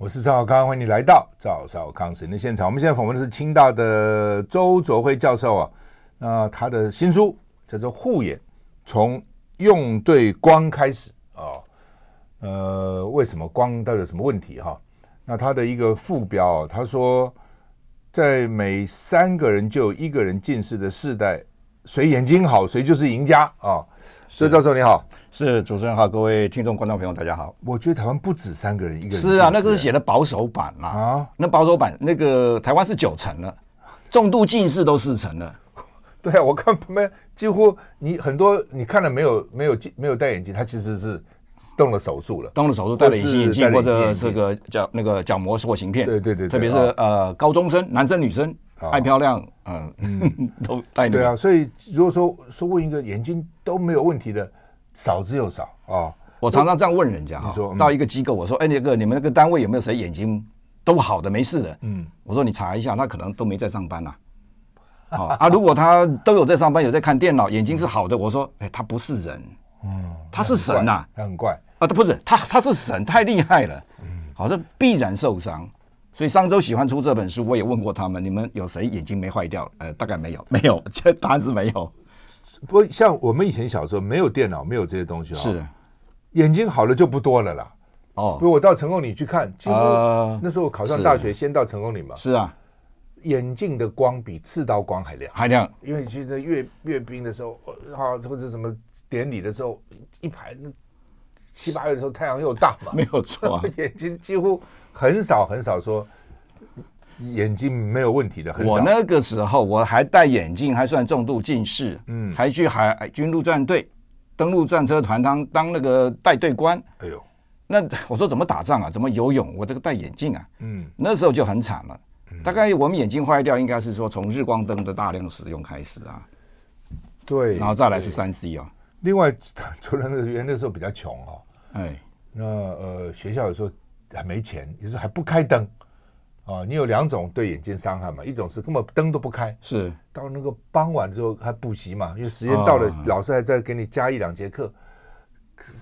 我是赵少康，欢迎你来到赵少康时间的现场。我们现在访问的是清大的周卓辉教授啊，那他的新书叫做《护眼：从用对光开始》啊，呃，为什么光到底有什么问题哈？那他的一个副标，他说，在每三个人就有一个人近视的世代，谁眼睛好，谁就是赢家啊。周教授你好。是主持人好，各位听众、观众朋友，大家好。我觉得台湾不止三个人，一个人是啊，那个是写的保守版嘛啊，那保守版那个台湾是九成了，重度近视都四成了。对啊，我看旁边几乎你很多你看了没有没有没有戴眼镜，他其实是动了手术了，动了手术戴了隐形眼镜或者这个角那个角膜塑形片。对对对，特别是呃高中生，男生女生爱漂亮，嗯嗯 都戴。对啊，所以如果说说问一个眼睛都没有问题的。少之又少啊、哦！我常常这样问人家，你说到一个机构，我说：“哎，那个你们那个单位有没有谁眼睛都好的没事的？”嗯，我说你查一下，他可能都没在上班呐、啊。啊，如果他都有在上班，有在看电脑，眼睛是好的，我说：“哎，他不是人，嗯，他是神呐，他很怪啊，他不是他，他是神，太厉害了，嗯，好像必然受伤。所以上周喜欢出这本书，我也问过他们，你们有谁眼睛没坏掉？呃，大概没有，没有，这答案是没有。”不过像我们以前小时候没有电脑，没有这些东西哈，是眼睛好了就不多了啦。哦，比如我到成功里去看，几乎那时候我考上大学，先到成功里嘛。是啊，眼镜的光比刺刀光还亮，还亮。因为其实阅阅兵的时候，啊或者什么典礼的时候，一排那七八月的时候太阳又大嘛，没有错，眼睛几乎很少很少说。眼睛没有问题的很，我那个时候我还戴眼镜，还算重度近视，嗯，还去海军陆战队登陆战车团当当那个带队官。哎呦，那我说怎么打仗啊？怎么游泳？我这个戴眼镜啊，嗯，那时候就很惨了。大概我们眼睛坏掉，应该是说从日光灯的大量使用开始啊。对，然后再来是三 C 啊。另外，除了那个原来那时候比较穷哦，哎，那呃学校有时候还没钱，有时候还不开灯。啊，你有两种对眼睛伤害嘛？一种是根本灯都不开，是。到那个傍晚之后还补习嘛，因为时间到了，老师还在给你加一两节课，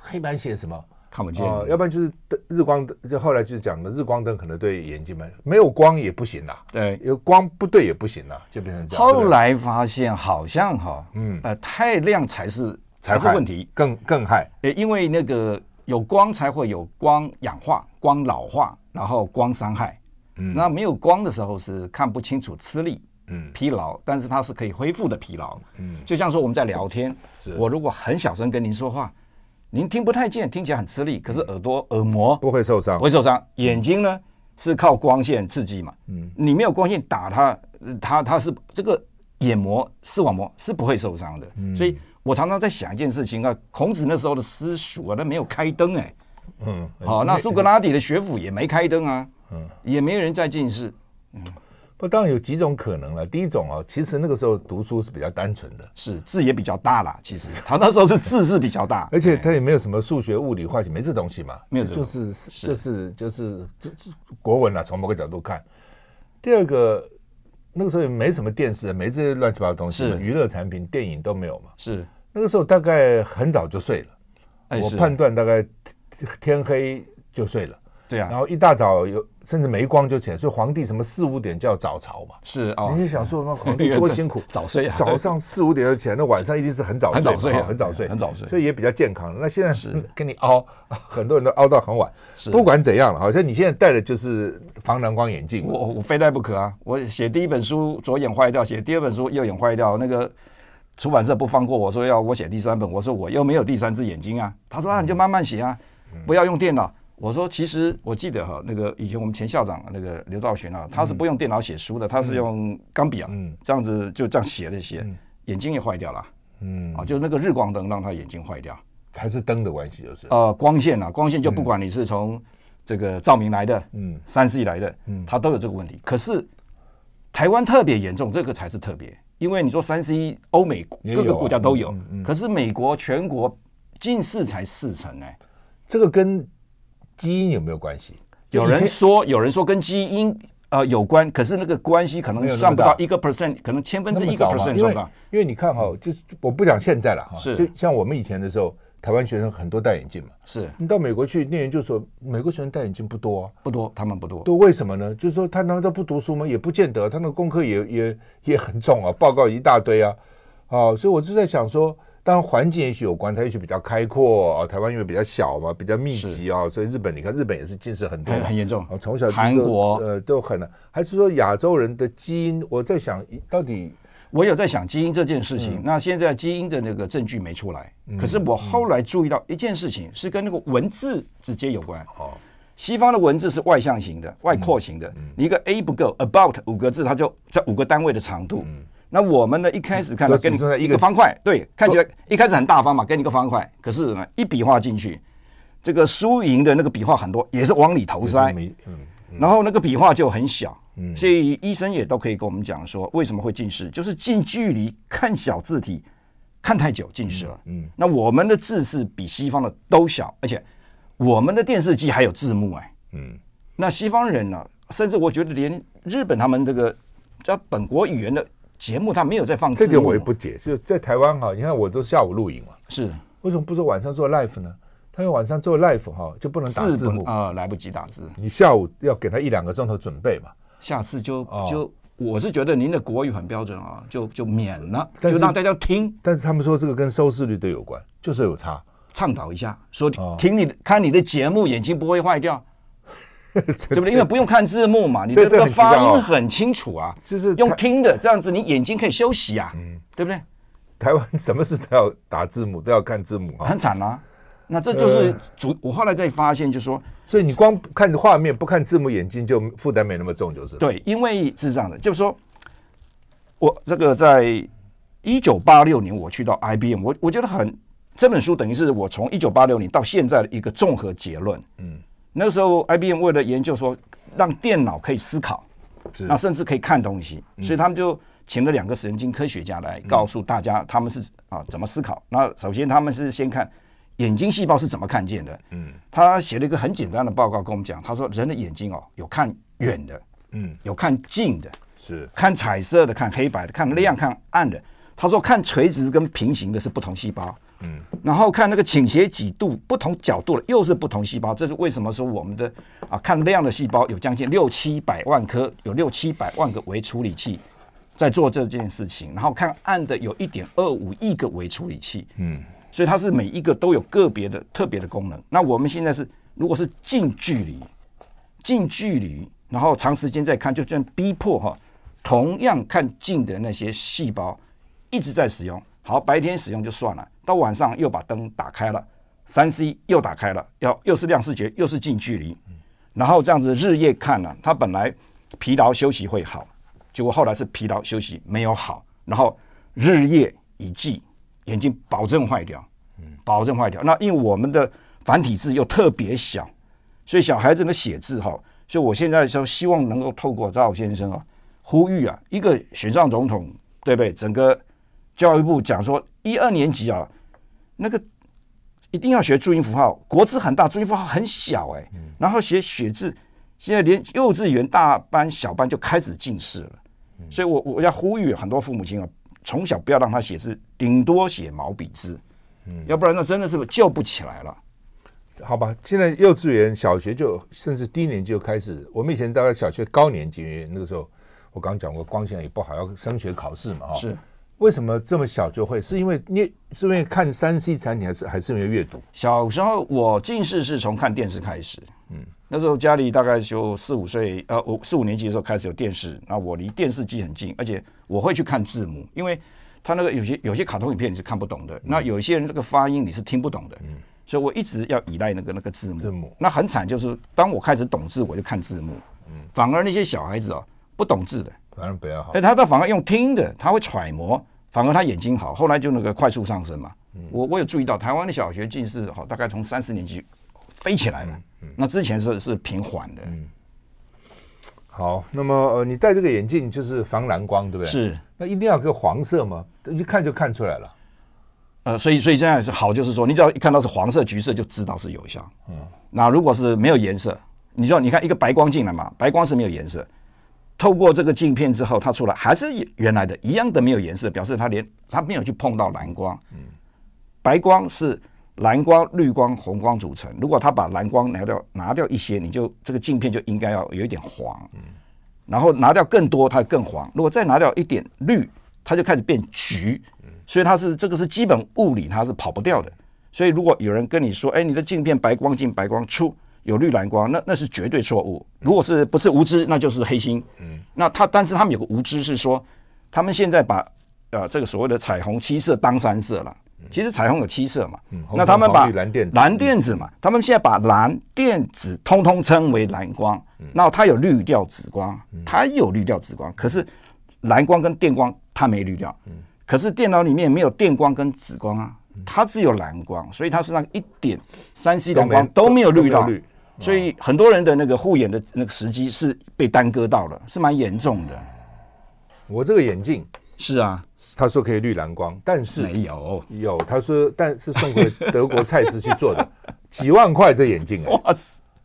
黑板写什么？看不见，要不然就是灯日光灯，就后来就是讲的日光灯可能对眼睛嘛，没有光也不行呐，对，有光不对也不行呐，就变成这样。后来发现好像哈，嗯，呃，太亮才是才是问题，更更害，因为那个有光才会有光氧化、光老化，然后光伤害。嗯，那没有光的时候是看不清楚、吃力、嗯，疲劳，但是它是可以恢复的疲劳。嗯，就像说我们在聊天，我如果很小声跟您说话，您听不太见，听起来很吃力，可是耳朵耳膜不会受伤，不会受伤。眼睛呢是靠光线刺激嘛，嗯，你没有光线打它，它它是这个眼膜视网膜是不会受伤的。嗯，所以我常常在想一件事情啊，孔子那时候的私塾啊，他没有开灯哎，嗯，好，那苏格拉底的学府也没开灯啊。嗯，也没有人在近视。嗯，不，当然有几种可能了。第一种啊，其实那个时候读书是比较单纯的，是字也比较大啦。其实他那时候是字是比较大，而且他也没有什么数学、物理、化学，没这东西嘛。没有，就是就是就是就是国文啊。从某个角度看，第二个那个时候也没什么电视，没这些乱七八糟东西，娱乐产品、电影都没有嘛。是那个时候大概很早就睡了，我判断大概天黑就睡了。对啊，然后一大早有甚至没光就起来，所以皇帝什么四五点叫早朝嘛。是啊，你就想说那皇帝多辛苦，早睡啊，早上四五点就起来，那晚上一定是很早睡，很早睡，很早睡，很早睡，所以也比较健康。那现在是跟你熬，很多人都熬到很晚。不管怎样了，好像你现在戴的就是防蓝光眼镜，我我非戴不可啊！我写第一本书左眼坏掉，写第二本书右眼坏掉，那个出版社不放过我说要我写第三本，我说我又没有第三只眼睛啊。他说啊，你就慢慢写啊，不要用电脑。我说，其实我记得哈，那个以前我们前校长那个刘兆玄啊，他是不用电脑写书的，他是用钢笔啊，这样子就这样写了写，眼睛也坏掉了，嗯，啊，就那个日光灯让他眼睛坏掉，还是灯的关系就是，呃，光线啊，光线就不管你是从这个照明来的，嗯，三 C 来的，嗯，它都有这个问题。可是台湾特别严重，这个才是特别，因为你说三 C，欧美各个国家都有，可是美国全国近视才四成呢。这个跟基因有没有关系？有人说，有人说跟基因。呃，有关，可是那个关系可能算不到一个 percent，可能千分之一个 percent 算到。因为你看哈、哦，就是我不讲现在了哈，是就像我们以前的时候，台湾学生很多戴眼镜嘛。是你到美国去念研究所，美国学生戴眼镜不多啊，不多，他们不多。都为什么呢？就是说他难道不读书吗？也不见得，他那个功课也也也很重啊，报告一大堆啊，啊，所以我就在想说。当然，环境也许有关，它也许比较开阔啊。台湾因为比较小嘛，比较密集啊，所以日本你看，日本也是近视很多，很严重。从小韩国呃都很难，还是说亚洲人的基因？我在想到底，我有在想基因这件事情。那现在基因的那个证据没出来，可是我后来注意到一件事情，是跟那个文字直接有关。哦，西方的文字是外向型的、外扩型的，你一个 A 不够，about 五个字，它就在五个单位的长度。那我们呢？一开始看到给你一个方块，对，看起来一开始很大方嘛，给你一个方块。可是呢，一笔画进去，这个输赢的那个笔画很多，也是往里头塞。然后那个笔画就很小。所以医生也都可以跟我们讲说，为什么会近视，就是近距离看小字体看太久近视了。嗯。那我们的字是比西方的都小，而且我们的电视机还有字幕哎。嗯。那西方人呢？甚至我觉得连日本他们这个叫本国语言的。节目他没有在放，这点我也不解。就在台湾哈，你看我都下午录影嘛，是为什么不说晚上做 live 呢？他要晚上做 live 哈，就不能打字幕啊，来不及打字。你下午要给他一两个钟头准备嘛。下次就就我是觉得您的国语很标准啊，就就免了，就让大家听。但是他们说这个跟收视率都有关，就是有差。倡导一下，说听你的看你的节目，眼睛不会坏掉。对不对？因为不用看字幕嘛，你的这个发音很清楚啊，就是用听的这样子，你眼睛可以休息啊，嗯，对不对？台湾什么事都要打字幕，都要看字幕啊，很惨啊。那这就是主，我后来再发现，就是说，所以你光看画面不看字幕，眼睛就负担没那么重，就是对，因为是这样的，就是说，我这个在一九八六年我去到 IBM，我我觉得很这本书等于是我从一九八六年到现在的一个综合结论，嗯。那个时候，IBM 为了研究说让电脑可以思考，那甚至可以看东西，所以他们就请了两个神经科学家来告诉大家他们是啊怎么思考。那首先他们是先看眼睛细胞是怎么看见的。嗯，他写了一个很简单的报告跟我们讲，他说人的眼睛哦有看远的，嗯，有看近的，是看彩色的、看黑白的、看亮、看暗的。他说看垂直跟平行的是不同细胞。嗯，然后看那个倾斜几度不同角度了又是不同细胞，这是为什么说我们的啊看亮的细胞有将近六七百万颗，有六七百万个微处理器在做这件事情，然后看暗的有一点二五亿个微处理器，嗯，所以它是每一个都有个别的特别的功能。那我们现在是如果是近距离，近距离，然后长时间在看，就这样逼迫哈，同样看近的那些细胞一直在使用。好，白天使用就算了，到晚上又把灯打开了，三 C 又打开了，要又是亮视觉，又是近距离，然后这样子日夜看呢、啊，他本来疲劳休息会好，结果后来是疲劳休息没有好，然后日夜一记，眼睛保证坏掉，保证坏掉。那因为我们的繁体字又特别小，所以小孩子的写字哈，所以我现在就希望能够透过赵先生啊，呼吁啊，一个选上总统，对不对？整个。教育部讲说，一二年级啊，那个一定要学注音符号，国字很大，注音符号很小哎、欸，然后写写字，现在连幼稚园大班、小班就开始近视了，所以我我要呼吁很多父母亲啊，从小不要让他写字，顶多写毛笔字，要不然那真的是救不起来了。好吧，现在幼稚园、小学就甚至低年级就开始，我们以前大概小学高年级那个时候，我刚讲过光线也不好，要升学考试嘛，哈。是。为什么这么小就会？是因为你是因为看三 C 产品，还是还是因为阅读？小时候我近视是从看电视开始，嗯，那时候家里大概就四五岁，呃，五四五年级的时候开始有电视，那我离电视机很近，而且我会去看字幕，因为他那个有些有些卡通影片你是看不懂的，嗯、那有些人这个发音你是听不懂的，嗯，所以我一直要依赖那个那个字幕。字幕。那很惨，就是当我开始懂字，我就看字幕，嗯，反而那些小孩子哦不懂字的。反而不要好，哎，他倒反而用听的，他会揣摩，反而他眼睛好。后来就那个快速上升嘛。嗯、我我有注意到，台湾的小学近视好，大概从三四年级飞起来了。那之前是是平缓的。嗯。好，那么呃，你戴这个眼镜就是防蓝光，对不对？是。那一定要个黄色吗？一看就看出来了。呃，所以所以这样是好，就是说，你只要一看到是黄色、橘色，就知道是有效。嗯。那如果是没有颜色，你知道，你看一个白光进来嘛，白光是没有颜色。透过这个镜片之后，它出来还是原来的一样的没有颜色，表示它连它没有去碰到蓝光。嗯。白光是。蓝光、绿光、红光组成。如果它把蓝光拿掉，拿掉一些，你就这个镜片就应该要有一点黄。嗯。然后拿掉更多，它更黄。如果再拿掉一点绿，它就开始变橘。嗯。所以它是这个是基本物理，它是跑不掉的。所以如果有人跟你说：“哎，你的镜片白光进白光出，有绿蓝光”，那那是绝对错误。如果是不是无知，那就是黑心。嗯。那他但是他们有个无知是说，他们现在把呃这个所谓的彩虹七色当三色了。其实彩虹有七色嘛，嗯、那他们把蓝电子嘛，他们现在把蓝电子通通称为蓝光，然后它有滤掉紫光，它有滤掉紫光，可是蓝光跟电光它没滤掉，可是电脑里面没有电光跟紫光啊，它只有蓝光，所以它是那一点三 C 蓝光都没有滤到，所以很多人的那个护眼的那个时机是被耽搁到了，是蛮严重的。我这个眼镜。是啊，他说可以滤蓝光，但是没有。有他说，但是送回德国蔡司去做的，几万块这眼镜哎、欸，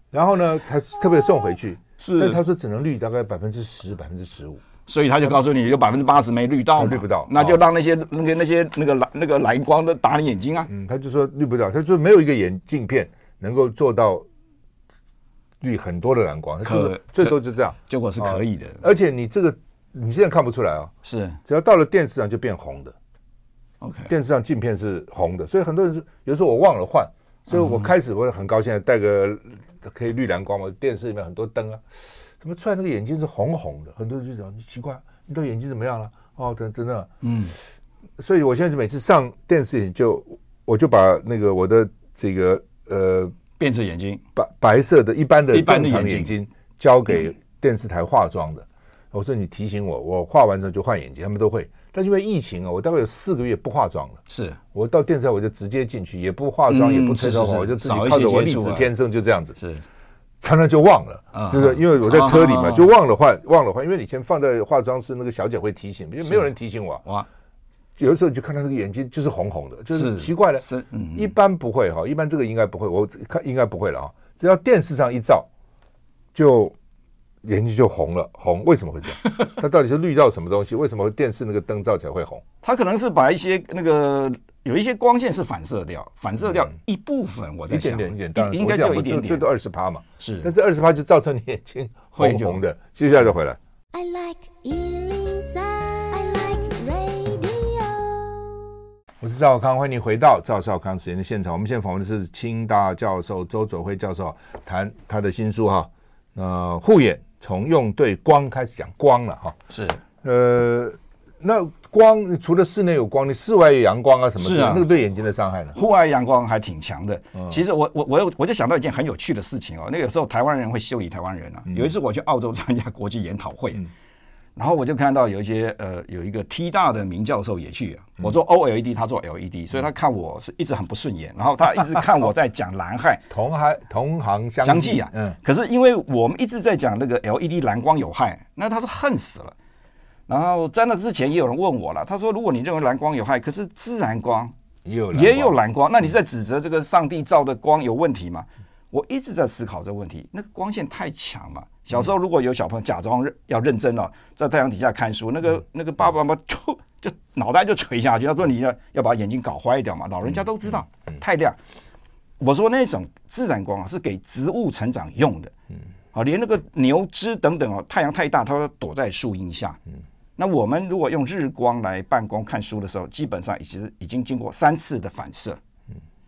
然后呢，他特别送回去，是，但他说只能滤大概百分之十、百分之十五，所以他就告诉你有百分之八十没滤到，滤不到，那就让那些那个那些那个蓝那个蓝光的打你眼睛啊，嗯，他就说滤不到，他说没有一个眼镜片能够做到滤很多的蓝光，就是最多就这样，结果是可以的，而且你这个。你现在看不出来啊、哦，是，只要到了电视上就变红的，OK，电视上镜片是红的，所以很多人是有时候我忘了换，所以我开始我也很高兴带个可以滤蓝光嘛，电视里面很多灯啊，怎么出来那个眼睛是红红的？很多人就讲你奇怪，你的眼睛怎么样了？哦，真真的，嗯，所以我现在就每次上电视就我就把那个我的这个呃变色眼睛白白色的一般的正常眼睛交给电视台化妆的。我说你提醒我，我化完之后就换眼睛，他们都会。但因为疫情啊，我大概有四个月不化妆了。是我到电视台我就直接进去，也不化妆，也不吹头发，我就自己靠着我丽质天生就这样子。是，常常就忘了，就是因为我在车里嘛，就忘了换，忘了换。因为以前放在化妆室，那个小姐会提醒，因为没有人提醒我。哇，有的时候你就看他那个眼睛就是红红的，就是奇怪的。是，一般不会哈，一般这个应该不会，我看应该不会了啊。只要电视上一照，就。眼睛就红了，红为什么会这样？它到底是绿到什么东西？为什么电视那个灯照起来会红？它可能是把一些那个有一些光线是反射掉，反射掉一部分。我在想，一点点，一点，当然应该就一点点，最多二十趴嘛。是，但这二十趴就造成你眼睛红红的。接下来就回来。I like 103, I like 我是赵少康，欢迎你回到赵少康时间的现场。我们现在访问的是清大教授周佐辉教授，谈他的新书哈，呃，护眼。从用对光开始讲光了哈，是，呃，那光除了室内有光，你室外有阳光啊什么的，是啊，那个对眼睛的伤害呢？户外阳光还挺强的。嗯、其实我我我有我就想到一件很有趣的事情哦，那有时候台湾人会修理台湾人啊。嗯、有一次我去澳洲参加国际研讨会。嗯然后我就看到有一些呃，有一个 T 大的名教授也去，我做 OLED，他做 LED，所以他看我是一直很不顺眼，然后他一直看我在讲蓝害，同行同行相继啊，嗯，可是因为我们一直在讲那个 LED 蓝光有害，那他是恨死了。然后在那之前也有人问我了，他说如果你认为蓝光有害，可是自然光也有也有蓝光，那你是在指责这个上帝造的光有问题吗？我一直在思考这个问题，那个光线太强嘛。小时候如果有小朋友假装要认真了，在太阳底下看书，那个那个爸爸妈妈就就脑袋就垂下去，他说你要要把眼睛搞坏掉嘛。老人家都知道太亮。我说那种自然光啊是给植物成长用的，啊，连那个牛只等等哦，太阳太大，它会躲在树荫下。那我们如果用日光来办公看书的时候，基本上已经已经经过三次的反射，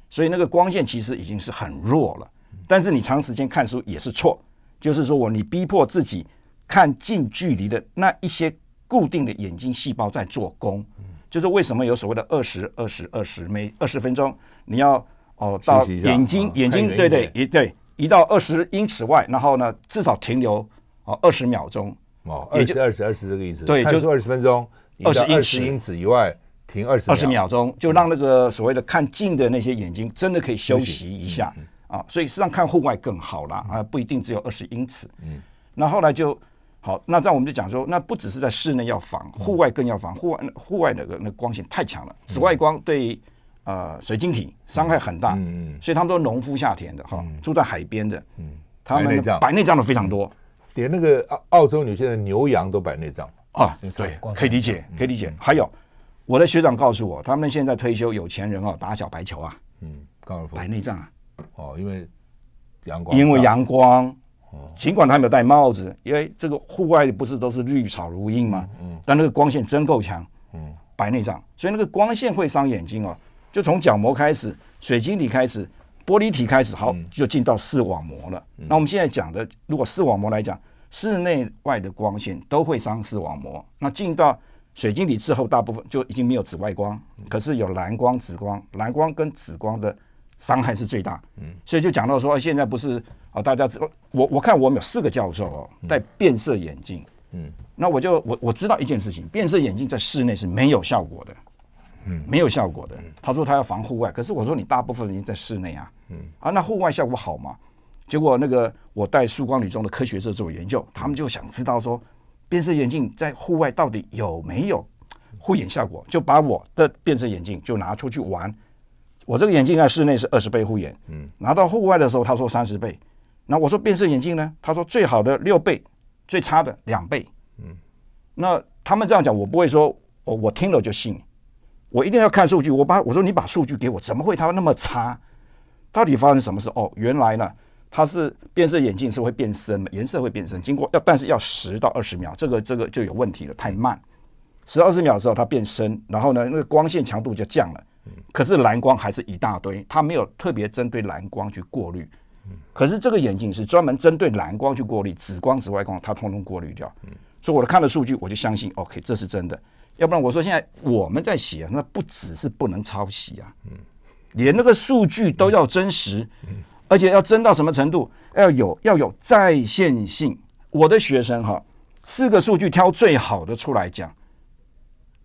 所以那个光线其实已经是很弱了。但是你长时间看书也是错，就是说我你逼迫自己看近距离的那一些固定的眼睛细胞在做工，就是为什么有所谓的二十二十二十每二十分钟你要哦到眼睛眼睛对对一对移到二十英尺外，然后呢至少停留哦二十秒钟。哦二十二十二十这个意思。对，就是二十分钟二十二十英尺以外停二十二十秒钟，就让那个所谓的看近的那些眼睛真的可以休息一下。啊，所以实际上看户外更好啦，啊，不一定只有二十英尺。嗯，那后来就好，那这样我们就讲说，那不只是在室内要防，户外更要防。户外户外那个那光线太强了，紫外光对呃水晶体伤害很大。嗯嗯，所以他们都农夫下田的哈，住在海边的，嗯，他们白内障的非常多，连那个澳澳洲女性的牛羊都白内障啊，对，可以理解，可以理解。还有我的学长告诉我，他们现在退休有钱人哦，打小白球啊，嗯，高尔夫白内障啊。哦，因为阳光，因为阳光，哦，尽管他没有戴帽子，因为这个户外不是都是绿草如茵嘛？嗯，但那个光线真够强，嗯，白内障，所以那个光线会伤眼睛哦。就从角膜开始，水晶体开始，玻璃体开始，好，就进到视网膜了。那我们现在讲的，如果视网膜来讲，室内外的光线都会伤视网膜。那进到水晶体之后，大部分就已经没有紫外光，可是有蓝光、紫光，蓝光跟紫光的。伤害是最大，嗯，所以就讲到说，现在不是啊，大家知我我看我们有四个教授哦，戴变色眼镜，嗯，那我就我我知道一件事情，变色眼镜在室内是没有效果的，嗯，没有效果的。他说他要防户外，可是我说你大部分人在室内啊，嗯，啊，那户外效果好吗？结果那个我带曙光女中的科学社做研究，他们就想知道说，变色眼镜在户外到底有没有护眼效果，就把我的变色眼镜就拿出去玩。我这个眼镜在室内是二十倍护眼，嗯，拿到户外的时候他说三十倍，那我说变色眼镜呢？他说最好的六倍，最差的两倍，嗯，那他们这样讲，我不会说，我我听了就信，我一定要看数据。我把我说你把数据给我，怎么会它那么差？到底发生什么事？哦，原来呢，它是变色眼镜是会变深的，颜色会变深，经过要但是要十到二十秒，这个这个就有问题了，太慢，十到二十秒之后它变深，然后呢那个光线强度就降了。可是蓝光还是一大堆，它没有特别针对蓝光去过滤。可是这个眼镜是专门针对蓝光去过滤，紫光、紫外光它通通过滤掉。所以我的看了数据，我就相信，OK，这是真的。要不然我说现在我们在写，那不只是不能抄袭啊，连那个数据都要真实，而且要真到什么程度？要有要有在线性。我的学生哈，四个数据挑最好的出来讲，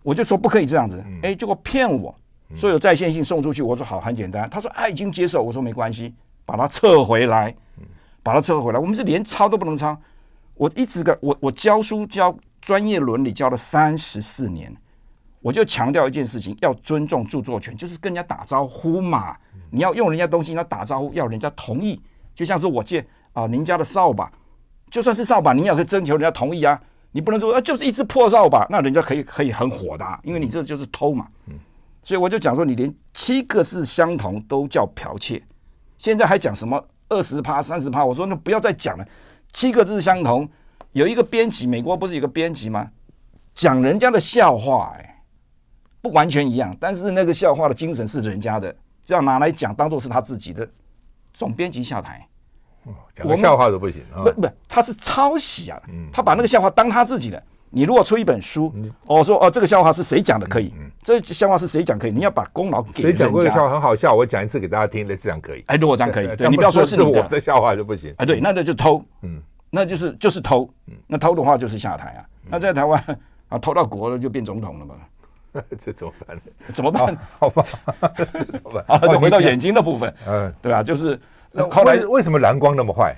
我就说不可以这样子，哎，结果骗我。所有在线性送出去，我说好，很简单。他说啊，已经接受。我说没关系，把它撤回来，把它撤回来。我们是连抄都不能抄。我一直个我我教书教专业伦理教了三十四年，我就强调一件事情，要尊重著作权，就是跟人家打招呼嘛。你要用人家东西，你要打招呼，要人家同意。就像是我借啊，您家的扫把，就算是扫把，你也要征求人家同意啊。你不能说啊，就是一只破扫把，那人家可以可以很火的，因为你这就是偷嘛。所以我就讲说，你连七个字相同都叫剽窃，现在还讲什么二十趴、三十趴？我说那不要再讲了，七个字相同。有一个编辑，美国不是有个编辑吗？讲人家的笑话，哎，不完全一样，但是那个笑话的精神是人家的，这样拿来讲，当做是他自己的，总编辑下台。讲个笑话都不行啊？不不，他是抄袭啊，他把那个笑话当他自己的。你如果出一本书，我说哦，这个笑话是谁讲的可以？这笑话是谁讲可以？你要把功劳给谁讲过的笑话很好笑，我讲一次给大家听，那这样可以？哎，如果这样可以，对，你不要说是我的笑话就不行。哎，对，那那就偷，嗯，那就是就是偷，那偷的话就是下台啊。那在台湾 啊，偷到国了就变总统了嘛？这怎么办？怎么办？好吧，这怎么办？啊，就回到眼睛的部分，嗯，对吧？就是后来为什么蓝光那么坏？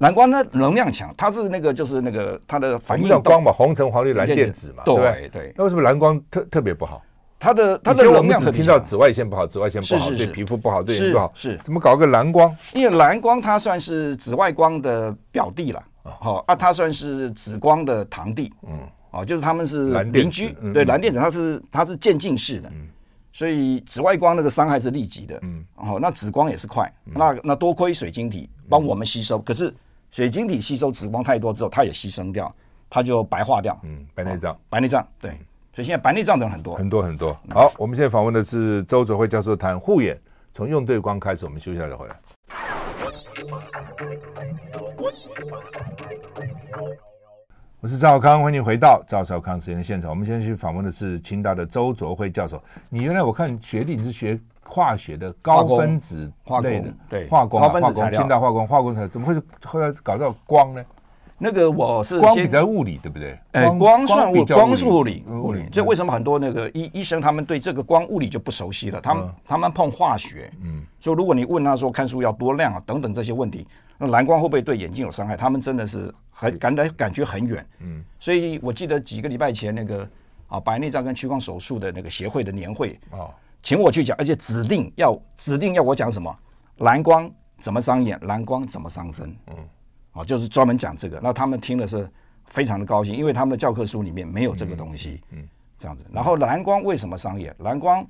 蓝光呢，能量强，它是那个就是那个它的反应叫光嘛，红橙黄绿蓝靛紫嘛，对对，对。那为什么蓝光特特别不好？它的它的能量只听到紫外线不好，紫外线不好，对皮肤不好，对眼睛不好。是怎么搞个蓝光？因为蓝光它算是紫外光的表弟了，好啊，它算是紫光的堂弟，嗯，哦，就是他们是邻居，对，蓝靛紫它是它是渐进式的，所以紫外光那个伤害是立即的，嗯，哦，那紫光也是快，那那多亏水晶体帮我们吸收，可是。水晶体吸收紫光太多之后，它也牺牲掉，它就白化掉。嗯，白内障，白内障，对。所以现在白内障的人很多，很多很多。好，我们现在访问的是周卓辉教授，谈护眼，从用对光开始。我们休息一下再回来。我是赵少康，欢迎回到赵少康时间的现场。我们现在去访问的是清大的周卓辉教授。你原来我看学历你是学。化学的高分子类的，对化工，化工，清大化工，化工材怎么会后来搞到光呢？那个我是光比较物理，对不对？哎，光算物，光是物理，物理。这为什么很多那个医医生他们对这个光物理就不熟悉了？他们他们碰化学，嗯，所以如果你问他说看书要多亮啊等等这些问题，那蓝光会不会对眼睛有伤害？他们真的是很感觉感觉很远，嗯。所以我记得几个礼拜前那个啊白内障跟屈光手术的那个协会的年会啊，请我去讲，而且指定要指定要我讲什么蓝光怎么伤眼，蓝光怎么伤身，嗯。啊，就是专门讲这个，那他们听的是非常的高兴，因为他们的教科书里面没有这个东西，嗯，这样子。然后蓝光为什么伤眼？蓝光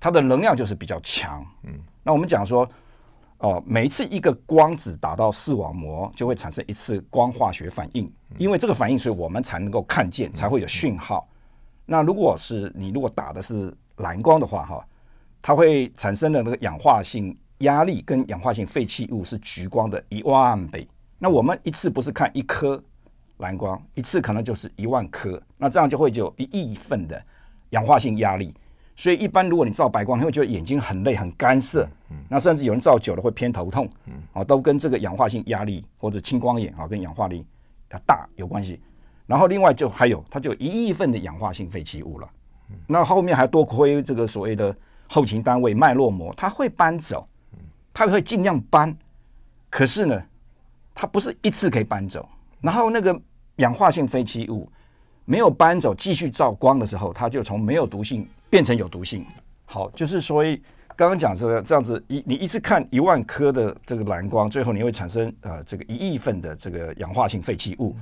它的能量就是比较强，嗯。那我们讲说，哦，每一次一个光子打到视网膜，就会产生一次光化学反应，因为这个反应，所以我们才能够看见，才会有讯号。那如果是你如果打的是蓝光的话，哈，它会产生的那个氧化性压力跟氧化性废弃物是橘光的一万倍。那我们一次不是看一颗蓝光，一次可能就是一万颗，那这样就会有一亿份的氧化性压力。所以一般如果你照白光，你会觉得眼睛很累、很干涩。那甚至有人照久了会偏头痛。啊，都跟这个氧化性压力或者青光眼啊，跟氧化力要大有关系。然后另外就还有，它就有一亿份的氧化性废弃物了。那后面还多亏这个所谓的后勤单位脉络膜，它会搬走，它会尽量搬。可是呢，它不是一次可以搬走，然后那个氧化性废弃物没有搬走，继续照光的时候，它就从没有毒性变成有毒性。好，就是所以刚刚讲这个这样子一你一次看一万颗的这个蓝光，最后你会产生呃这个一亿份的这个氧化性废弃物。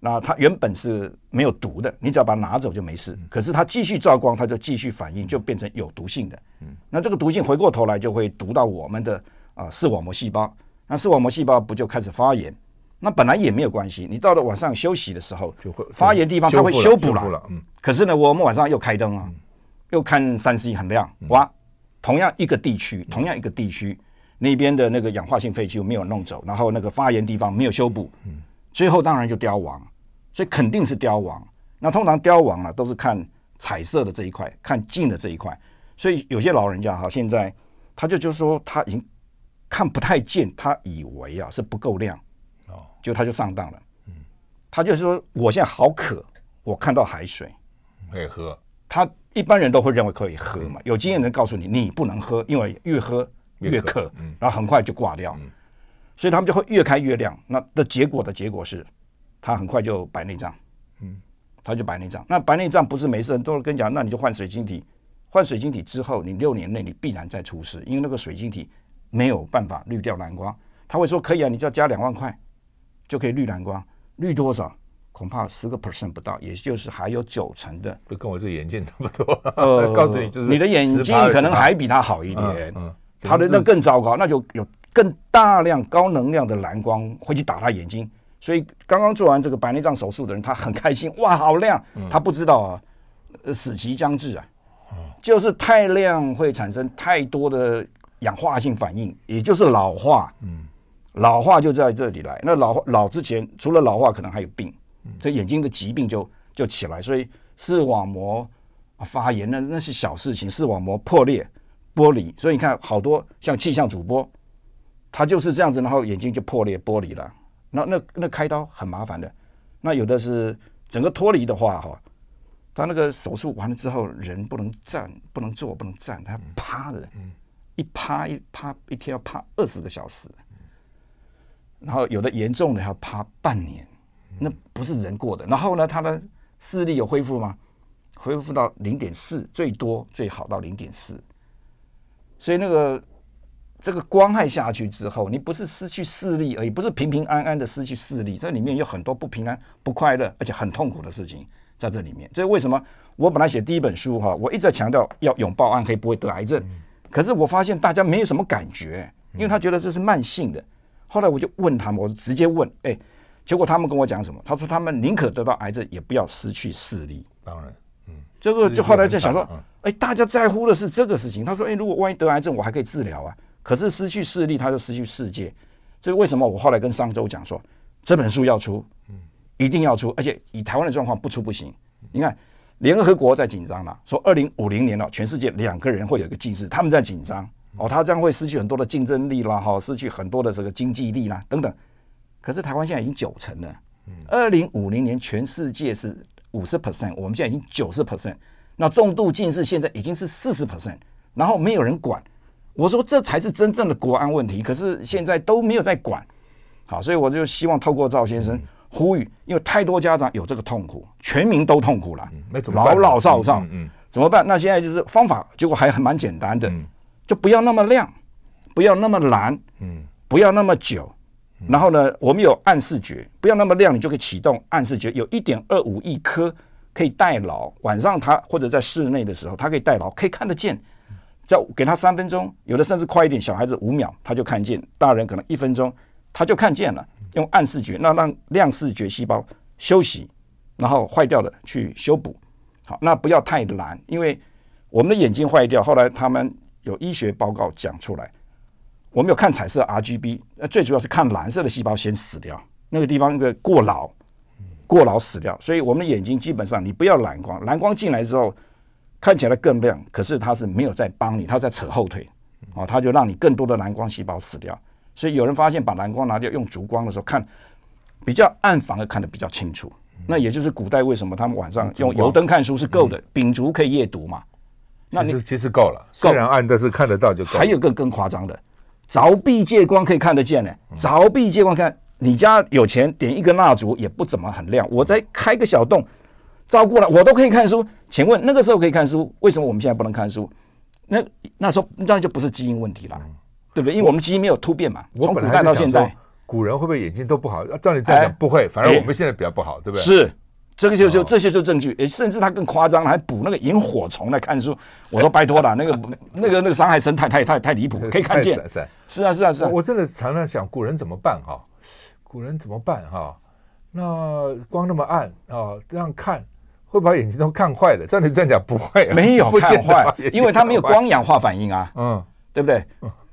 那它原本是没有毒的，你只要把它拿走就没事。可是它继续照光，它就继续反应，就变成有毒性的。那这个毒性回过头来就会毒到我们的啊视网膜细胞。那视网膜细胞不就开始发炎？那本来也没有关系。你到了晚上休息的时候，就会发炎地方它会修补了。嗯。可是呢，我们晚上又开灯啊，又看三 C 很亮，哇！同样一个地区，同样一个地区，那边的那个氧化性废弃物没有弄走，然后那个发炎地方没有修补，最后当然就凋亡。所以肯定是凋亡。那通常凋亡了都是看彩色的这一块，看近的这一块。所以有些老人家哈，现在他就就说他已经。看不太见，他以为啊是不够亮，哦，就他就上当了，嗯，他就是说我现在好渴，我看到海水可以喝，他一般人都会认为可以喝嘛，有经验的人告诉你你不能喝，因为越喝越渴，嗯，然后很快就挂掉，嗯，所以他们就会越开越亮，那的结果的结果是，他很快就白内障，嗯，他就白内障，那白内障不是没事，都是跟你讲，那你就换水晶体，换水晶体之后，你六年内你必然再出事，因为那个水晶体。没有办法滤掉蓝光，他会说可以啊，你只要加两万块就可以滤蓝光，滤多少？恐怕十个 percent 不到，也就是还有九成的，就跟我这眼镜差不多。呃，告诉你，就是你的眼睛可能还比他好一点，嗯嗯、他的那更糟糕，那就有更大量高能量的蓝光会去打他眼睛，所以刚刚做完这个白内障手术的人，他很开心，哇，好亮！他不知道啊，死期将至啊，就是太亮会产生太多的。氧化性反应，也就是老化。嗯，老化就在这里来。那老老之前，除了老化，可能还有病。这眼睛的疾病就就起来。所以视网膜发炎，那那是小事情。视网膜破裂、剥离，所以你看，好多像气象主播，他就是这样子，然后眼睛就破裂、剥离了。那那那开刀很麻烦的。那有的是整个脱离的话，哈，他那个手术完了之后，人不能站、不能坐、不能站，他趴着。嗯。一趴一趴一天要趴二十个小时，然后有的严重的还要趴半年，那不是人过的。然后呢，他的视力有恢复吗？恢复到零点四，最多最好到零点四。所以那个这个光害下去之后，你不是失去视力而已，不是平平安安的失去视力，这里面有很多不平安、不快乐，而且很痛苦的事情在这里面。所以为什么我本来写第一本书哈，我一直在强调要拥抱暗黑，不会得癌症。可是我发现大家没有什么感觉，因为他觉得这是慢性的。后来我就问他们，我直接问，哎，结果他们跟我讲什么？他说他们宁可得到癌症，也不要失去视力。当然，嗯，这个就后来就想说，哎，大家在乎的是这个事情。他说，哎，如果万一得癌症，我还可以治疗啊。可是失去视力，他就失去世界。所以为什么我后来跟商周讲说，这本书要出，一定要出，而且以台湾的状况不出不行。你看。联合国在紧张了，说二零五零年了，全世界两个人会有一个近视，他们在紧张哦，他将会失去很多的竞争力啦，哈，失去很多的这个经济力啦等等。可是台湾现在已经九成了，二零五零年全世界是五十 percent，我们现在已经九十 percent。那重度近视现在已经是四十 percent，然后没有人管。我说这才是真正的国安问题，可是现在都没有在管。好，所以我就希望透过赵先生呼吁，因为太多家长有这个痛苦，全民都痛苦了，老老少少，嗯，怎么办？那现在就是方法，结果还很蛮简单的，就不要那么亮，不要那么蓝，嗯，不要那么久，然后呢，我们有暗视觉，不要那么亮，你就可以启动暗视觉，有一点二五亿颗。可以代劳，晚上他或者在室内的时候，他可以代劳，可以看得见。叫给他三分钟，有的甚至快一点，小孩子五秒他就看见，大人可能一分钟他就看见了。用暗视觉，那让亮视觉细胞休息，然后坏掉的去修补。好，那不要太蓝，因为我们的眼睛坏掉，后来他们有医学报告讲出来，我们有看彩色 RGB，那最主要是看蓝色的细胞先死掉，那个地方那个过劳。过劳死掉，所以我们的眼睛基本上你不要蓝光，蓝光进来之后看起来更亮，可是它是没有在帮你，它在扯后腿，哦，它就让你更多的蓝光细胞死掉。所以有人发现把蓝光拿掉用烛光的时候看比较暗，反而看得比较清楚。那也就是古代为什么他们晚上用油灯看书是够的，秉烛可以夜读嘛？那你其实够了，虽然暗，但是看得到就够。还有个更夸张的，凿壁借光可以看得见呢，凿壁借光看。你家有钱，点一根蜡烛也不怎么很亮。我再开个小洞，照顾了，我都可以看书。请问那个时候可以看书，为什么我们现在不能看书？那那时候那就不是基因问题了，嗯、对不对？因为我们基因没有突变嘛。从古代到现在，古人会不会眼睛都不好？照你这样讲，不会。反而我们现在比较不好，欸、对不对？是，这个就就这些就证据。诶，甚至他更夸张，还捕那个萤火虫来看书。我说拜托了，那个那个那个伤害生态太太太离谱，可以看见。是啊是啊是啊是啊。我真的常常想，古人怎么办哈？古人怎么办哈？那光那么暗啊，这样看会把眼睛都看坏了。照你这样讲，不会，没有看坏，因为它没有光氧化反应啊。嗯，对不对？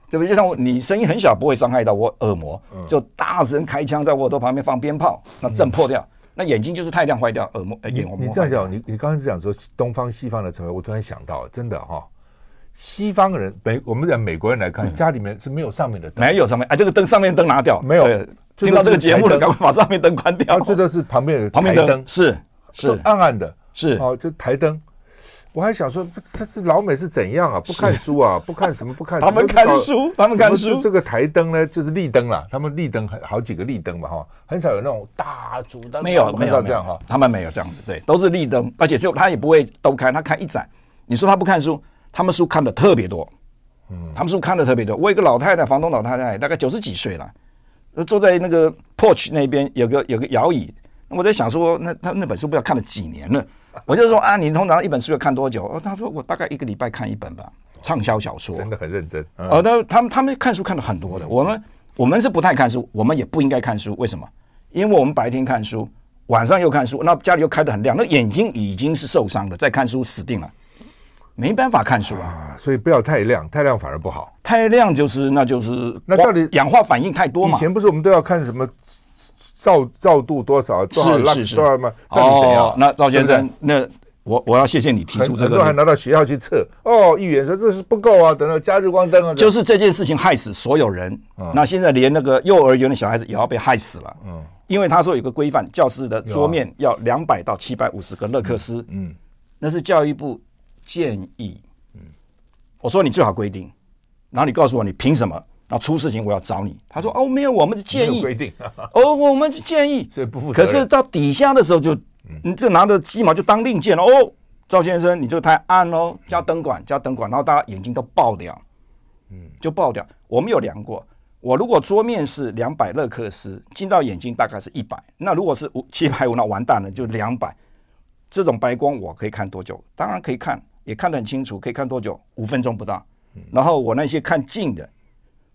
对不对？就像你声音很小，不会伤害到我耳膜，就大声开枪在我耳朵旁边放鞭炮，那震破掉。那眼睛就是太亮坏掉，耳膜眼膜。你这样讲，你你刚才是讲说东方西方的成分，我突然想到，真的哈。西方人美，我们讲美国人来看，家里面是没有上面的灯，没有上面，哎，这个灯上面灯拿掉，没有。听到这个节目了，赶快把上面灯关掉。这个是旁边的旁边灯，是是暗暗的，是哦，就台灯。我还想说，这这老美是怎样啊？不看书啊？不看什么？不看什么？他们看书，他们看书。这个台灯呢，就是立灯了。他们立灯很好几个立灯嘛，哈，很少有那种大主灯。没有没有这样哈，他们没有这样子，对，都是立灯，而且就他也不会都开，他开一盏。你说他不看书，他们书看的特别多。嗯，他们书看的特别多。我有个老太太，房东老太太，大概九十几岁了，坐在那个 porch 那边，有个有个摇椅。我在想说，那他那本书不知道看了几年了。我就说啊，你通常一本书要看多久？哦他说我大概一个礼拜看一本吧，畅销小说，真的很认真。哦，那他们他们看书看了很多的，我们我们是不太看书，我们也不应该看书。为什么？因为我们白天看书，晚上又看书，那家里又开得很亮，那眼睛已经是受伤了，再看书死定了。没办法看书啊，所以不要太亮，太亮反而不好。太亮就是那就是那到底氧化反应太多嘛？以前不是我们都要看什么照照度多少多少 lux 多少吗？哦，那赵先生，那我我要谢谢你提出这个，都还拿到学校去测哦。议员说这是不够啊，等到加日光灯啊，就是这件事情害死所有人。那现在连那个幼儿园的小孩子也要被害死了。嗯，因为他说有个规范，教室的桌面要两百到七百五十个勒克斯。嗯，那是教育部。建议，嗯，我说你最好规定，然后你告诉我你凭什么，然后出事情我要找你。他说哦，没有，我们的建议规定，哦，我们是建议，所以不负责。可是到底下的时候就，你这拿着鸡毛就当令箭了哦，赵先生，你这个太暗哦，加灯管，加灯管，然后大家眼睛都爆掉，嗯，就爆掉。我们有量过，我如果桌面是两百勒克斯，进到眼睛大概是一百，那如果是五七百五，那完蛋了，就两百。这种白光我可以看多久？当然可以看。也看得很清楚，可以看多久？五分钟不到。然后我那些看近的，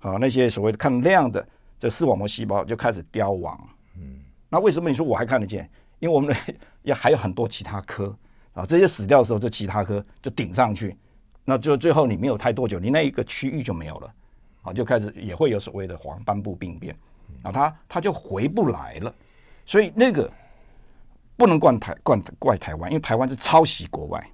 啊，那些所谓的看亮的，这视网膜细胞就开始凋亡。嗯，那为什么你说我还看得见？因为我们的 也还有很多其他科啊，这些死掉的时候，这其他科就顶上去，那就最后你没有太多久，你那一个区域就没有了，啊，就开始也会有所谓的黄斑部病变，啊，它它就回不来了。所以那个不能怪台怪怪台湾，因为台湾是抄袭国外。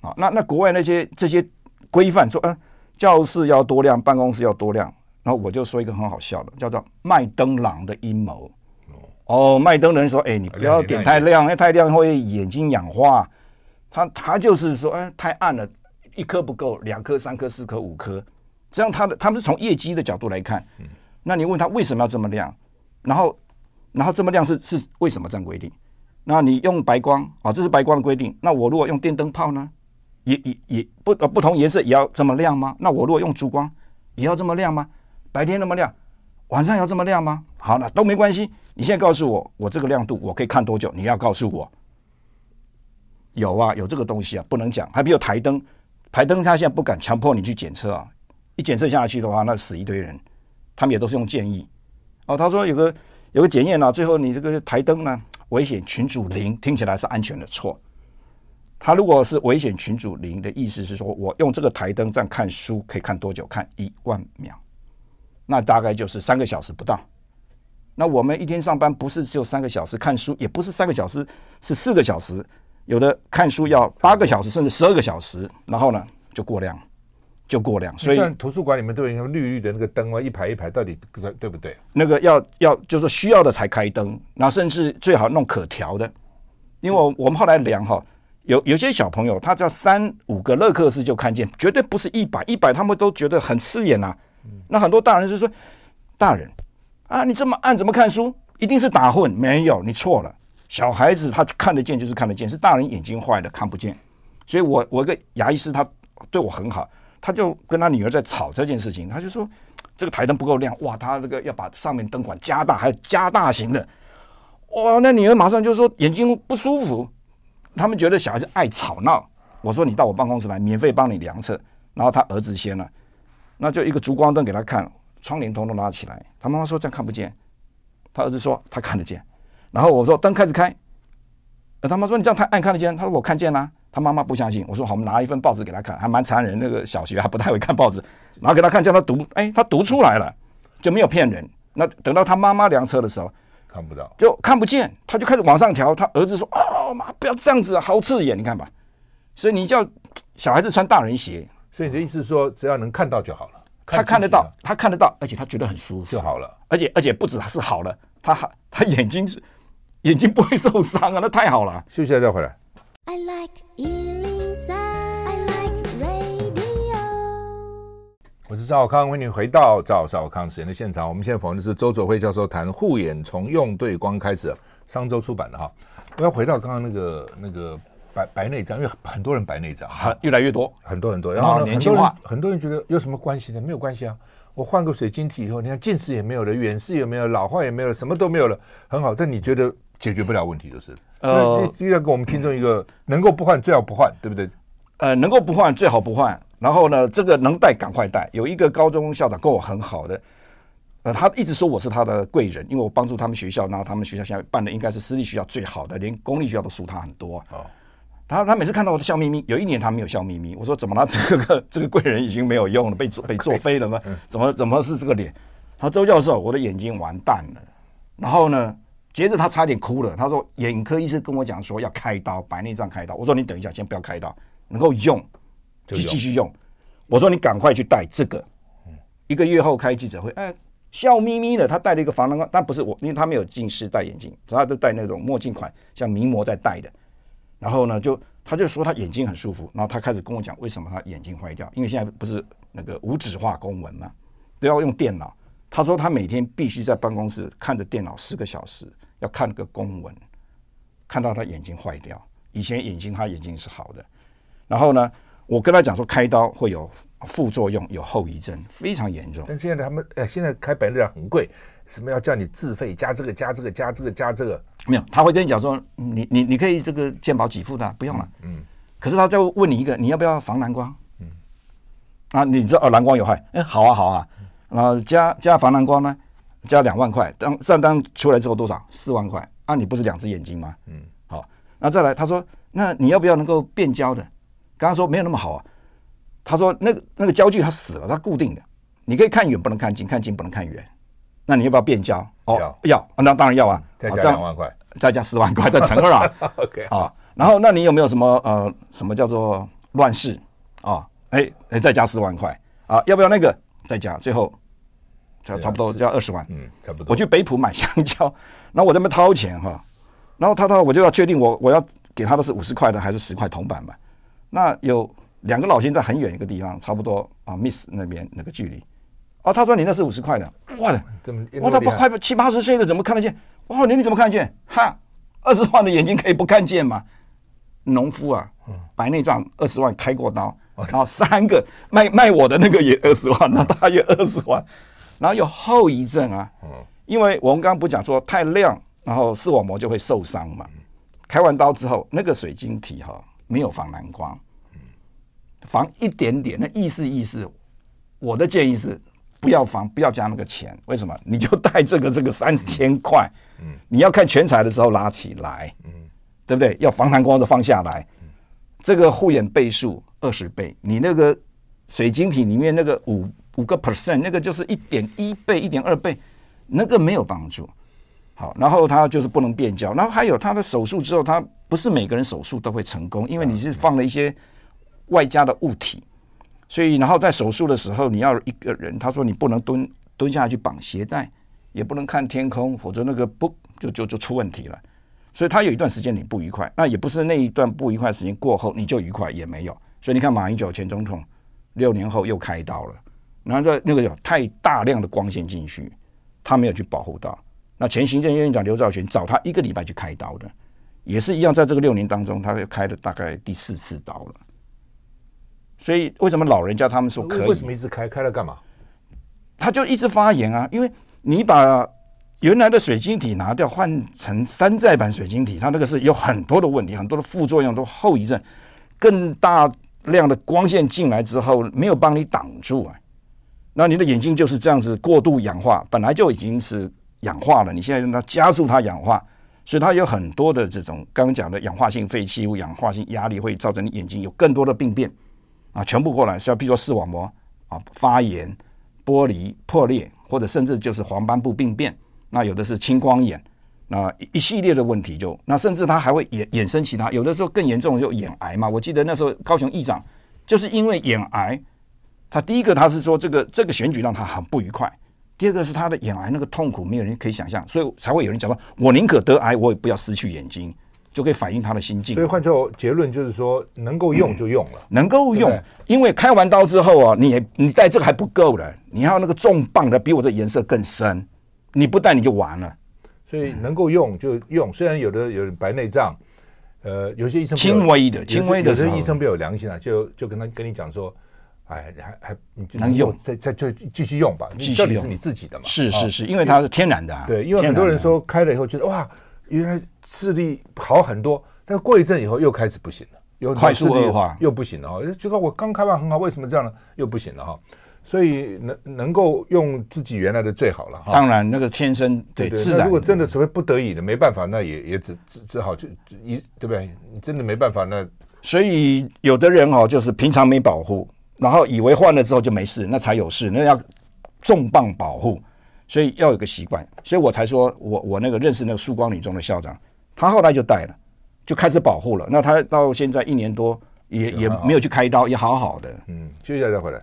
啊，那那国外那些这些规范说，嗯、教室要多亮，办公室要多亮，然后我就说一个很好笑的，叫做麦登郎的阴谋。哦，哦，麦登人说，哎，你不要点太亮，因为太亮会眼睛氧化。他他就是说，哎，太暗了，一颗不够，两颗、三颗、四颗、五颗，这样他的他们是从业绩的角度来看。那你问他为什么要这么亮？然后然后这么亮是是为什么这样规定？那你用白光啊，这是白光的规定。那我如果用电灯泡呢？也也也不不同颜色也要这么亮吗？那我如果用烛光也要这么亮吗？白天那么亮，晚上要这么亮吗？好，那都没关系。你现在告诉我，我这个亮度我可以看多久？你要告诉我。有啊，有这个东西啊，不能讲。还比如台灯，台灯他现在不敢强迫你去检测啊，一检测下去的话，那死一堆人。他们也都是用建议。哦，他说有个有个检验啊，最后你这个台灯呢，危险群组零，听起来是安全的错。他如果是危险群组零的意思是说，我用这个台灯这样看书可以看多久？看一万秒，那大概就是三个小时不到。那我们一天上班不是只有三个小时看书，也不是三个小时，是四个小时。有的看书要八个小时甚至十二个小时，然后呢就过量，就过量。所以图书馆里面都有那绿绿的那个灯啊，一排一排，到底对对不对？那个要要就是需要的才开灯，然后甚至最好弄可调的，因为我我们后来量哈。有有些小朋友，他只要三五个勒克斯就看见，绝对不是一百，一百他们都觉得很刺眼呐、啊。那很多大人就说：“大人啊，你这么暗怎么看书？一定是打混。”没有，你错了。小孩子他看得见就是看得见，是大人眼睛坏了看不见。所以我我一个牙医师他对我很好，他就跟他女儿在吵这件事情，他就说这个台灯不够亮，哇，他那个要把上面灯管加大，还有加大型的。哇，那女儿马上就说眼睛不舒服。他们觉得小孩子爱吵闹，我说你到我办公室来，免费帮你量测。然后他儿子先了，那就一个烛光灯给他看，窗帘通通拉起来。他妈妈说这样看不见，他儿子说他看得见。然后我说灯开始开，他妈说你这样太暗看得见，他说我看见啦。他妈妈不相信，我说好，我们拿一份报纸给他看，还蛮残忍。那个小学还不太会看报纸，然后给他看，叫他读，哎，他读出来了，就没有骗人。那等到他妈妈量测的时候。看不到，就看不见，他就开始往上调。他儿子说：“哦妈，不要这样子啊，好刺眼，你看吧。”所以你叫小孩子穿大人鞋。所以你的意思是说，只要能看到就好了。他看得到，他看得到，而且他觉得很舒服就好了。而且而且不止是好了，他还他眼睛是眼睛不会受伤啊，那太好了。休息一下再回来。I like 我是赵少康，欢迎回到赵少康时间的现场。我们现在访问的是周佐辉教授，谈护眼从用对光开始，商周出版的哈。我要回到刚刚那个那个白白内障，因为很多人白内障，越来越多，很多很多。然后呢，很多人很多人觉得有什么关系呢？没有关系啊。我换个水晶体以后，你看近视也没有了，远视也没有，老化也没有了，什么都没有了，很好。但你觉得解决不了问题就是？呃，第一要给我们听众一个能够不换最好不换，对不对？呃，能够不换最好不换。然后呢，这个能带赶快带。有一个高中校长跟我很好的，呃，他一直说我是他的贵人，因为我帮助他们学校，然后他们学校现在办的应该是私立学校最好的，连公立学校都输他很多。哦，他他每次看到我都笑眯眯。有一年他没有笑眯眯，我说怎么了？这个 这个贵人已经没有用了，被 被做飞了吗？怎么怎么是这个脸？他说周教授，我的眼睛完蛋了。然后呢，接着他差点哭了。他说眼科医生跟我讲说要开刀，白内障开刀。我说你等一下，先不要开刀，能够用。就继续用，我说你赶快去戴这个。一个月后开记者会，哎，笑眯眯的，他戴了一个防蓝光，但不是我，因为他没有近视戴眼镜，他都戴那种墨镜款，像名模在戴的。然后呢，就他就说他眼睛很舒服，然后他开始跟我讲为什么他眼睛坏掉，因为现在不是那个无纸化公文嘛，都要用电脑。他说他每天必须在办公室看着电脑四个小时，要看个公文，看到他眼睛坏掉。以前眼睛他眼睛是好的，然后呢？我跟他讲说，开刀会有副作用，有后遗症，非常严重。但现在他们，哎，现在开白内障很贵，什么要叫你自费加这个加这个加这个加这个？没有，他会跟你讲说，你你你可以这个健保给付的，不用了。嗯。可是他再问你一个，你要不要防蓝光？嗯。啊，你知道哦，蓝光有害。哎，好啊好啊。然后加加防蓝光呢，加两万块。当账单出来之后多少？四万块。啊，你不是两只眼睛吗？嗯。好，那再来，他说，那你要不要能够变焦的？刚刚说没有那么好啊，他说那个那个焦距它死了，它固定的，你可以看远不能看近，看近不能看远，那你要不要变焦？哦，要，啊，那当然要啊，再加两万块，再加四万块，再乘二啊。OK 啊，然后那你有没有什么呃什么叫做乱世啊？哎哎，再加四万块啊？要不要那个再加？最后差差不多就要二十万，嗯，差不多。我去北浦买香蕉，然后我在那边掏钱哈，然后他他我就要确定我我要给他的是五十块的还是十块铜板嘛？那有两个老先生在很远一个地方，差不多啊，Miss 那边那个距离。哦，他说你那是五十块的，哇的，怎么哇，他不快七八十岁了，怎么看得见？哇，你你怎么看得见？哈，二十万的眼睛可以不看见吗？农夫啊，白内障二十万开过刀，然后三个卖卖我的那个也二十万，那大约二十万，然后有后遗症啊，因为我们刚刚不讲说太亮，然后视网膜就会受伤嘛。开完刀之后，那个水晶体哈没有防蓝光，防一点点，那意思意思，我的建议是。不要防，不要加那个钱。为什么？你就带这个这个三千块，嗯，你要看全彩的时候拉起来，嗯，对不对？要防蓝光的放下来，嗯，这个护眼倍数二十倍，你那个水晶体里面那个五五个 percent，那个就是一点一倍、一点二倍，那个没有帮助。好，然后它就是不能变焦，然后还有他的手术之后，他不是每个人手术都会成功，因为你是放了一些外加的物体。所以，然后在手术的时候，你要一个人，他说你不能蹲蹲下去绑鞋带，也不能看天空，否则那个不就就就出问题了。所以他有一段时间你不愉快，那也不是那一段不愉快时间过后你就愉快也没有。所以你看马英九前总统六年后又开刀了，然后在那个有太大量的光线进去，他没有去保护到。那前行政院院长刘兆玄找他一个礼拜去开刀的，也是一样，在这个六年当中，他开了大概第四次刀了。所以为什么老人家他们说可以？为什么一直开？开了干嘛？他就一直发炎啊！因为你把原来的水晶体拿掉，换成山寨版水晶体，它那个是有很多的问题，很多的副作用，都后遗症，更大量的光线进来之后，没有帮你挡住啊！那你的眼睛就是这样子过度氧化，本来就已经是氧化了，你现在让它加速它氧化，所以它有很多的这种刚刚讲的氧化性废弃物、氧化性压力，会造成你眼睛有更多的病变。啊，全部过来是要，比如说视网膜啊发炎、剥离、破裂，或者甚至就是黄斑部病变。那有的是青光眼，那一系列的问题就那甚至它还会衍衍生其他，有的时候更严重就眼癌嘛。我记得那时候高雄议长就是因为眼癌，他第一个他是说这个这个选举让他很不愉快，第二个是他的眼癌那个痛苦没有人可以想象，所以才会有人讲说，我宁可得癌，我也不要失去眼睛。就可以反映他的心境。所以换作结论就是说，能够用就用了，嗯、能够用，因为开完刀之后啊，你你戴这个还不够了，你要那个重磅的，比我这颜色更深，你不戴你就完了。所以能够用就用，虽然有的有白内障，呃，有些医生轻微的，轻微的，有些医生比较有良心啊，就就跟他跟你讲说，哎，还还你就能用，再再就继续用吧，继续到底是你自己的嘛？是是是，因为它是天然的啊。对，因为很多人说开了以后觉得哇。因为视力好很多，但过一阵以后又开始不行了，又快速恶化，又不行了哈。觉得我刚开完很好，为什么这样呢？又不行了哈。所以能能够用自己原来的最好了哈。当然，那个天生对，对，对，自然。如果真的除非不得已的没办法，那也也只只只好就一对不对？你真的没办法，那所以有的人哦，就是平常没保护，然后以为换了之后就没事，那才有事，那要重磅保护。所以要有个习惯，所以我才说我我那个认识那个曙光女中的校长，他后来就带了，就开始保护了。那他到现在一年多也也没有去开刀，也好好的。嗯，休息一下再回来。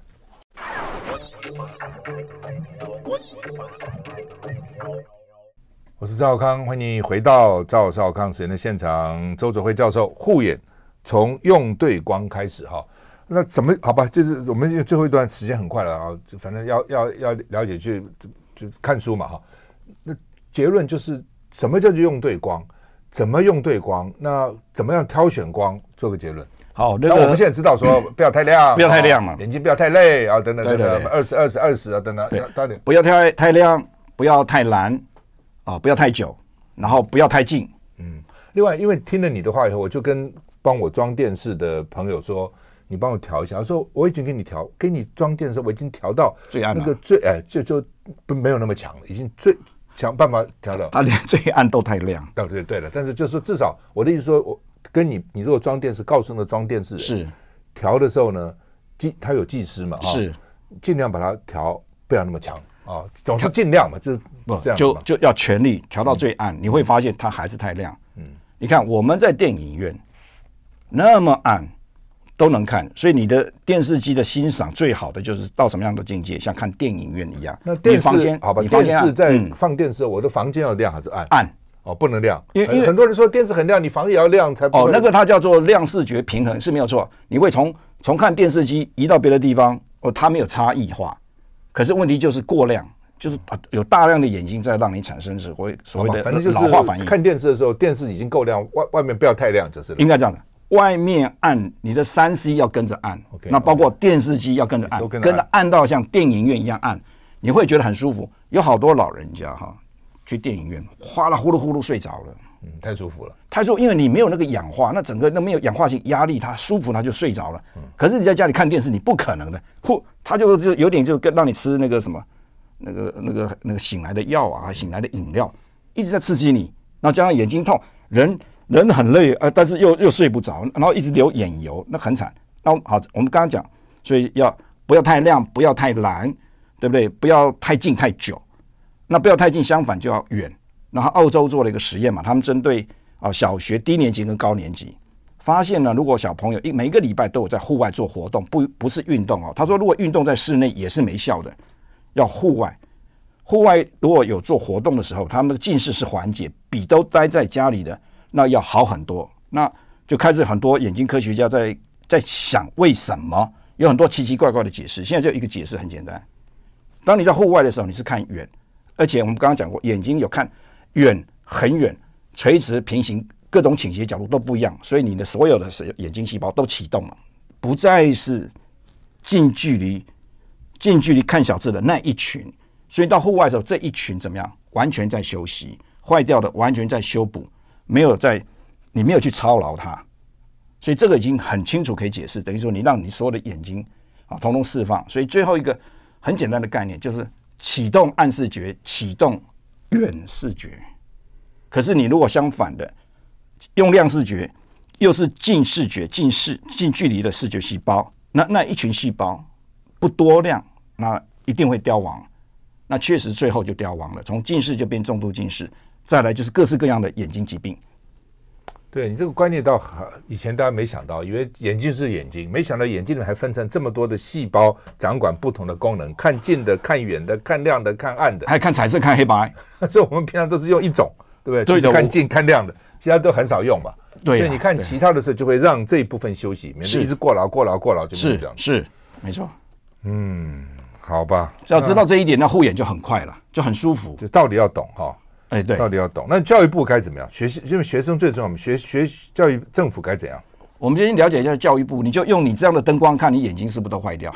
我是赵少康，欢迎你回到赵少康时间的现场。周泽辉教授护眼从用对光开始哈。那怎么好吧？就是我们最后一段时间很快了啊，反正要要要了解去。就看书嘛哈，那结论就是什么叫做用对光？怎么用对光？那怎么样挑选光？做个结论。好，那我们现在知道说 不要太亮，不要太亮嘛，眼睛不要太累啊，等等等等，二十二十二十啊，等等，到底不要太太亮，不要太蓝啊，不要太久，然后不要太近。嗯，另外，因为听了你的话以后，我就跟帮我装电视的朋友说。你帮我调一下，我说我已经给你调，给你装电的时候我已经调到最暗，那个最哎，就就不没有那么强了，已经最想办法调到。他连最暗都太亮。对对对了，但是就是说至少我的意思说，我跟你你如果装电视，告诉那装电视是调的时候呢，技他有技师嘛，是尽量把它调不要那么强啊，总是尽量嘛，就是不这样就就要全力调到最暗，嗯，你会发现它还是太亮。嗯，你看我们在电影院那么暗。都能看，所以你的电视机的欣赏最好的就是到什么样的境界，像看电影院一样。那电视房间好吧？你电视在放电视，我的房间要亮还是暗？暗，哦，不能亮，因为因为很多人说电视很亮，你房子也要亮才不哦，那个它叫做亮视觉平衡是没有错，你会从从看电视机移到别的地方，哦，它没有差异化，可是问题就是过亮，就是有大量的眼睛在让你产生所谓所谓的老化反应。看电视的时候，电视已经够亮，外外面不要太亮就是了。应该这样的，外面按，你的三 C 要跟着按那包括电视机要跟着按，跟着暗跟着暗到像电影院一样按，你会觉得很舒服。有好多老人家哈，去电影院哗啦呼噜呼噜睡着了。嗯，太舒服了。太舒服：“因为你没有那个氧化，那整个那没有氧化性压力，他舒服他就睡着了。可是你在家里看电视，你不可能的，呼，他就就有点就跟让你吃那个什么，那个那个那个醒来的药啊，醒来的饮料，一直在刺激你，然后加上眼睛痛，人人很累啊，但是又又睡不着，然后一直流眼油，那很惨。那好，我们刚刚讲，所以要不要太亮，不要太蓝，对不对？不要太近太久，那不要太近，相反就要远。”然后澳洲做了一个实验嘛，他们针对啊小学低年级跟高年级，发现呢，如果小朋友一每个礼拜都有在户外做活动，不不是运动哦，他说如果运动在室内也是没效的，要户外。户外如果有做活动的时候，他们的近视是缓解，比都待在家里的那要好很多。那就开始很多眼睛科学家在在想为什么，有很多奇奇怪怪的解释。现在就一个解释很简单，当你在户外的时候，你是看远，而且我们刚刚讲过，眼睛有看。远很远，垂直、平行，各种倾斜角度都不一样，所以你的所有的眼睛细胞都启动了，不再是近距离、近距离看小字的那一群。所以到户外的时候，这一群怎么样？完全在休息，坏掉的完全在修补，没有在你没有去操劳它。所以这个已经很清楚可以解释，等于说你让你所有的眼睛啊，统统释放。所以最后一个很简单的概念就是启动暗视觉，启动。远视觉，可是你如果相反的用亮视觉，又是近视觉、近视、近距离的视觉细胞，那那一群细胞不多亮，那一定会凋亡。那确实最后就凋亡了，从近视就变重度近视，再来就是各式各样的眼睛疾病。对你这个观念倒好，以前大家没想到，以为眼睛是眼睛，没想到眼睛里面还分成这么多的细胞，掌管不同的功能，看近的、看远的、看亮的、看暗的，还看彩色、看黑白。所以我们平常都是用一种，对不对？对的，就是看近、看亮的，其他都很少用嘛。对，所以你看其他的时候，就会让这一部分休息，免得一直过劳、过劳、过劳，就没有这样。是，是，没错。嗯，好吧。只要知道这一点，那护眼就很快了，就很舒服。就道理要懂哈。哎，对，到底要懂。那教育部该怎么样？学习，因为学生最重要嘛。学学教育，政府该怎样？我们先了解一下教育部。你就用你这样的灯光看，你眼睛是不是都坏掉？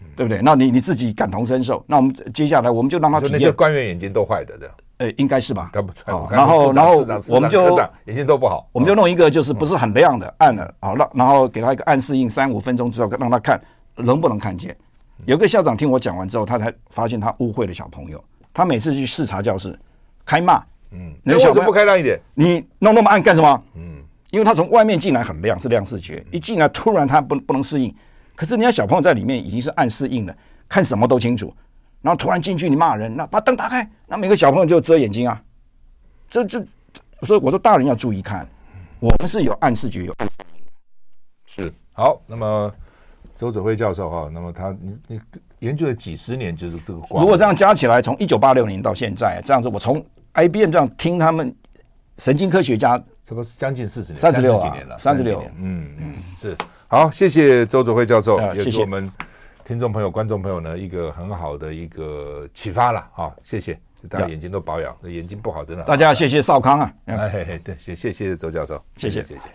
嗯、对不对？那你你自己感同身受。那我们接下来，我们就让他体验。那些官员眼睛都坏的，这样。呃，应该是吧？他不哦，然后，然后我们就眼睛都不好，我们就弄一个就是不是很亮的，暗的，好，让然后给他一个暗适应，三五分钟之后让他看能不能看见。有个校长听我讲完之后，他才发现他误会了小朋友。他每次去视察教室，开骂。嗯，你为什么不开亮一点？你弄那么暗干什么？嗯，因为他从外面进来很亮，是亮视觉，一进来突然他不不能适应。可是人家小朋友在里面已经是暗适应了，看什么都清楚。然后突然进去你骂人，那把灯打开，那每个小朋友就遮眼睛啊。这这，所以我说大人要注意看，我们是有暗视觉，有暗适应。是好，那么周子辉教授哈，那么他你你研究了几十年，就是这个。如果这样加起来，从一九八六年到现在，这样子我从。IBM 这样听他们神经科学家，这不是将近四十年，三十六几年了，三十六，嗯嗯，是。好，谢谢周祖辉教授，也给我们听众朋友、观众朋友呢一个很好的一个启发了，好，谢谢，大家眼睛都保养，眼睛不好真的，大家谢谢少康啊，哎，对，谢谢谢谢周教授，谢谢。谢谢。